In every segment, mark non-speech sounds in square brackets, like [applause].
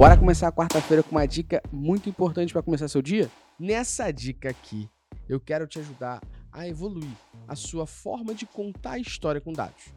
Bora começar a quarta-feira com uma dica muito importante para começar seu dia? Nessa dica aqui, eu quero te ajudar a evoluir a sua forma de contar a história com dados.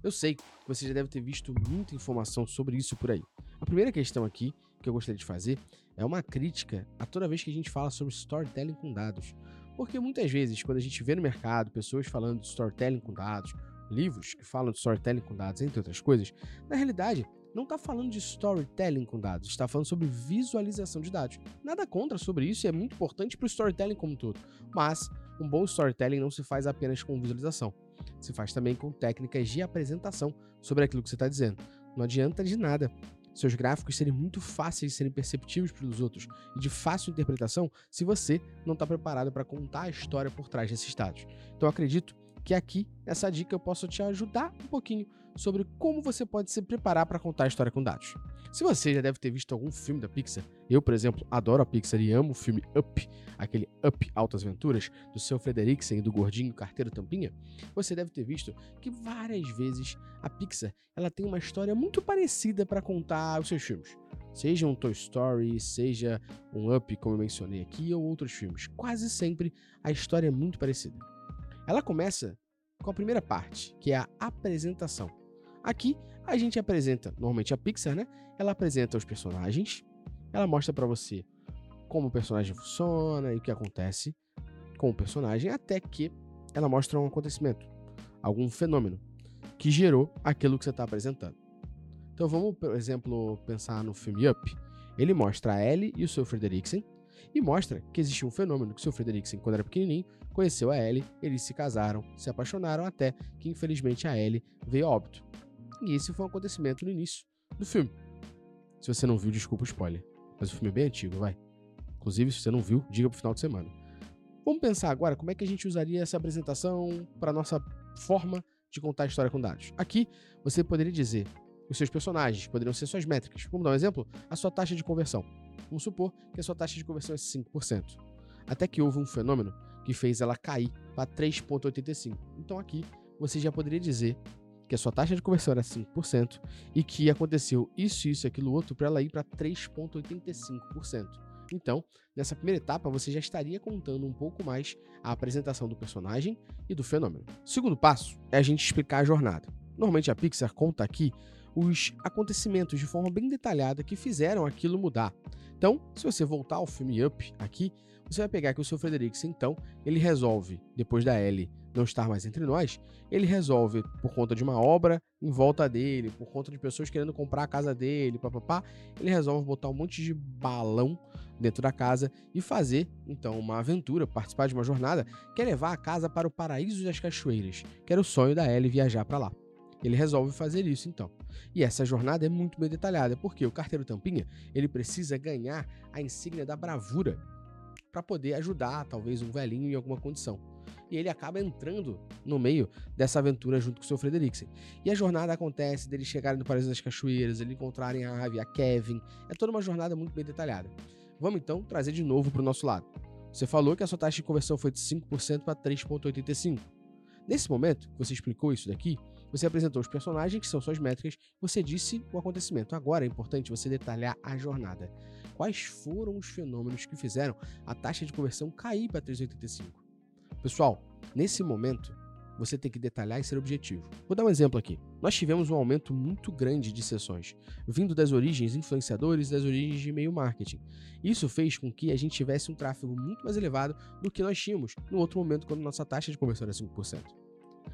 Eu sei que você já deve ter visto muita informação sobre isso por aí. A primeira questão aqui que eu gostaria de fazer é uma crítica a toda vez que a gente fala sobre storytelling com dados. Porque muitas vezes, quando a gente vê no mercado pessoas falando de storytelling com dados, livros que falam de storytelling com dados, entre outras coisas, na realidade, não está falando de storytelling com dados, está falando sobre visualização de dados. Nada contra sobre isso é muito importante para o storytelling como um todo. Mas um bom storytelling não se faz apenas com visualização, se faz também com técnicas de apresentação sobre aquilo que você está dizendo. Não adianta de nada seus gráficos serem muito fáceis de serem perceptíveis pelos outros e de fácil interpretação se você não está preparado para contar a história por trás desses dados. Então acredito que aqui, nessa dica, eu posso te ajudar um pouquinho sobre como você pode se preparar para contar a história com dados. Se você já deve ter visto algum filme da Pixar, eu, por exemplo, adoro a Pixar e amo o filme Up, aquele Up Altas Aventuras, do seu Frederiksen e do gordinho carteiro tampinha, você deve ter visto que várias vezes a Pixar ela tem uma história muito parecida para contar os seus filmes. Seja um Toy Story, seja um Up, como eu mencionei aqui, ou outros filmes. Quase sempre a história é muito parecida. Ela começa com a primeira parte, que é a apresentação. Aqui a gente apresenta, normalmente a Pixar, né? Ela apresenta os personagens, ela mostra para você como o personagem funciona e o que acontece com o personagem, até que ela mostra um acontecimento, algum fenômeno que gerou aquilo que você está apresentando. Então vamos, por exemplo, pensar no filme Up. Ele mostra a Ellie e o seu Frederiksen e mostra que existe um fenômeno que o seu Frederiksen, quando era pequenininho, conheceu a Ellie, eles se casaram, se apaixonaram até que infelizmente a Ellie veio a óbito. E esse foi um acontecimento no início do filme. Se você não viu, desculpa o spoiler, mas o filme é bem antigo, vai. Inclusive, se você não viu, diga pro final de semana. Vamos pensar agora como é que a gente usaria essa apresentação para nossa forma de contar a história com dados. Aqui, você poderia dizer os seus personagens, poderiam ser suas métricas. Vamos dar um exemplo? A sua taxa de conversão. Vamos supor que a sua taxa de conversão é 5%. Até que houve um fenômeno que fez ela cair para 3,85%. Então aqui você já poderia dizer que a sua taxa de conversão era 5% e que aconteceu isso, isso aquilo outro para ela ir para 3,85%. Então, nessa primeira etapa, você já estaria contando um pouco mais a apresentação do personagem e do fenômeno. O segundo passo é a gente explicar a jornada. Normalmente a Pixar conta aqui os acontecimentos de forma bem detalhada que fizeram aquilo mudar. Então, se você voltar ao filme Up aqui, você vai pegar que o seu Frederiksen, então, ele resolve, depois da Ellie não estar mais entre nós, ele resolve, por conta de uma obra em volta dele, por conta de pessoas querendo comprar a casa dele, papapá, ele resolve botar um monte de balão dentro da casa e fazer, então, uma aventura, participar de uma jornada, que é levar a casa para o paraíso das cachoeiras, que era o sonho da Ellie viajar para lá. Ele resolve fazer isso então. E essa jornada é muito bem detalhada, porque o carteiro tampinha, ele precisa ganhar a insígnia da bravura para poder ajudar talvez um velhinho em alguma condição. E ele acaba entrando no meio dessa aventura junto com o seu Frederiksen. E a jornada acontece deles chegarem no Paraíso das Cachoeiras, eles encontrarem a Ave, a Kevin. É toda uma jornada muito bem detalhada. Vamos então trazer de novo para o nosso lado. Você falou que a sua taxa de conversão foi de 5% para 3,85%. Nesse momento que você explicou isso daqui, você apresentou os personagens, que são suas métricas, você disse o acontecimento. Agora é importante você detalhar a jornada. Quais foram os fenômenos que fizeram a taxa de conversão cair para 3,85? Pessoal, nesse momento, você tem que detalhar e ser objetivo. Vou dar um exemplo aqui. Nós tivemos um aumento muito grande de sessões, vindo das origens influenciadores e das origens de e-mail marketing. Isso fez com que a gente tivesse um tráfego muito mais elevado do que nós tínhamos no outro momento quando nossa taxa de conversão era 5%.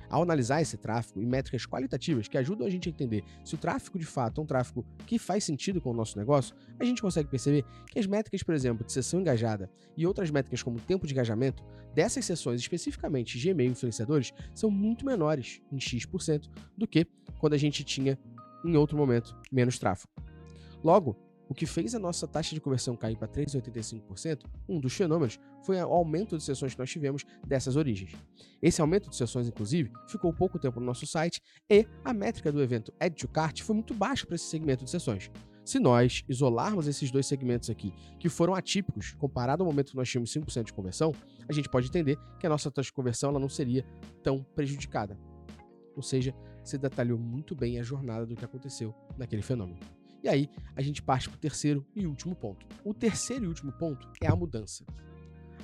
Ao analisar esse tráfego e métricas qualitativas que ajudam a gente a entender se o tráfego de fato é um tráfego que faz sentido com o nosso negócio, a gente consegue perceber que as métricas, por exemplo, de sessão engajada e outras métricas como tempo de engajamento dessas sessões, especificamente de e-mail influenciadores, são muito menores em X% do que quando a gente tinha, em outro momento, menos tráfego. Logo, o que fez a nossa taxa de conversão cair para 3,85%, um dos fenômenos, foi o aumento de sessões que nós tivemos dessas origens. Esse aumento de sessões, inclusive, ficou pouco tempo no nosso site e a métrica do evento Add to Cart foi muito baixa para esse segmento de sessões. Se nós isolarmos esses dois segmentos aqui, que foram atípicos, comparado ao momento que nós tínhamos 5% de conversão, a gente pode entender que a nossa taxa de conversão ela não seria tão prejudicada. Ou seja, você detalhou muito bem a jornada do que aconteceu naquele fenômeno. E aí a gente parte para o terceiro e último ponto. O terceiro e último ponto é a mudança.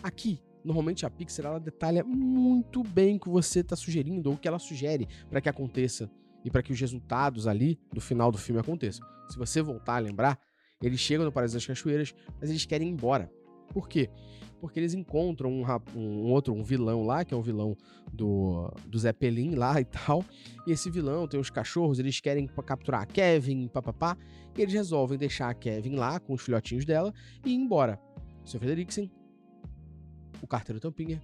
Aqui, normalmente a Pixar ela detalha muito bem o que você está sugerindo ou o que ela sugere para que aconteça e para que os resultados ali do final do filme aconteçam. Se você voltar a lembrar, eles chegam no Paraíso das Cachoeiras, mas eles querem ir embora. Por quê? Porque eles encontram um, um, outro, um vilão lá, que é o vilão do, do Zeppelin lá e tal. E esse vilão tem os cachorros, eles querem capturar a Kevin, papapá. E eles resolvem deixar a Kevin lá com os filhotinhos dela e ir embora. O Sr. Frederiksen, o carteiro Tampinha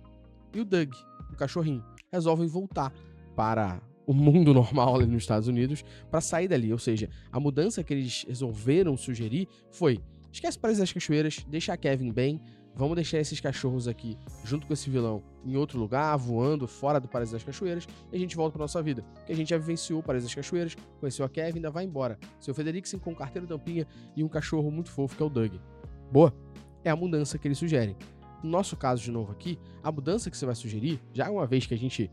e o Doug, o cachorrinho, resolvem voltar para o mundo [laughs] normal ali nos Estados Unidos para sair dali. Ou seja, a mudança que eles resolveram sugerir foi: esquece Paris das Cachoeiras, deixa a Kevin bem, vamos deixar esses cachorros aqui junto com esse vilão em outro lugar, voando fora do Paris das Cachoeiras, e a gente volta para nossa vida. Que a gente já vivenciou o Paris das Cachoeiras, conheceu a Kevin, ainda vai embora. Seu Federiksen com um carteiro tampinha e um cachorro muito fofo que é o Doug. Boa? É a mudança que eles sugerem. No nosso caso, de novo aqui, a mudança que você vai sugerir, já uma vez que a gente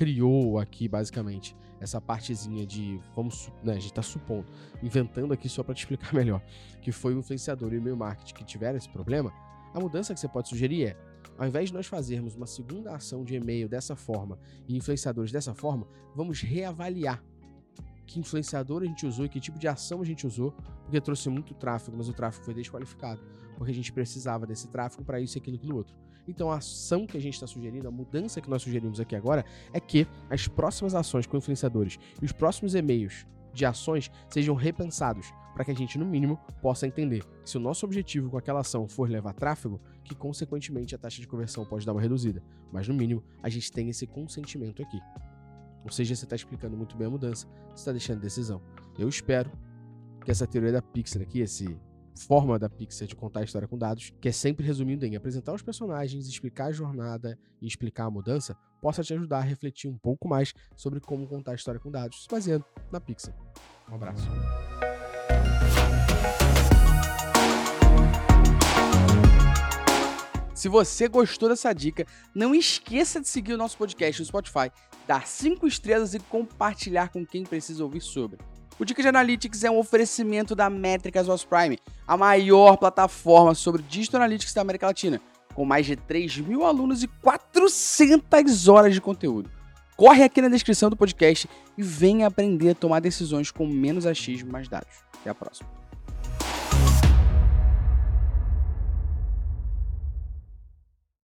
criou aqui, basicamente, essa partezinha de. Vamos. Né, a gente tá supondo, inventando aqui só para te explicar [laughs] melhor, que foi o influenciador e o e-mail marketing que tiveram esse problema. A mudança que você pode sugerir é: ao invés de nós fazermos uma segunda ação de e-mail dessa forma e influenciadores dessa forma, vamos reavaliar que influenciador a gente usou e que tipo de ação a gente usou, porque trouxe muito tráfego, mas o tráfego foi desqualificado, porque a gente precisava desse tráfego para isso, aquilo e aquilo outro. Então a ação que a gente está sugerindo, a mudança que nós sugerimos aqui agora, é que as próximas ações com influenciadores e os próximos e-mails de ações sejam repensados, para que a gente, no mínimo, possa entender se o nosso objetivo com aquela ação for levar tráfego, que consequentemente a taxa de conversão pode dar uma reduzida. Mas no mínimo, a gente tem esse consentimento aqui. Ou seja, você está explicando muito bem a mudança, você está deixando decisão. Eu espero que essa teoria da Pixar aqui, esse forma da Pixar de contar a história com dados, que é sempre resumindo em apresentar os personagens, explicar a jornada e explicar a mudança, possa te ajudar a refletir um pouco mais sobre como contar a história com dados, baseando na Pixar. Um abraço. Se você gostou dessa dica, não esqueça de seguir o nosso podcast no Spotify, dar 5 estrelas e compartilhar com quem precisa ouvir sobre. O Dica de Analytics é um oferecimento da Métricas Was Prime, a maior plataforma sobre Digital Analytics da América Latina, com mais de 3 mil alunos e 400 horas de conteúdo. Corre aqui na descrição do podcast e venha aprender a tomar decisões com menos achismo e mais dados. Até a próxima.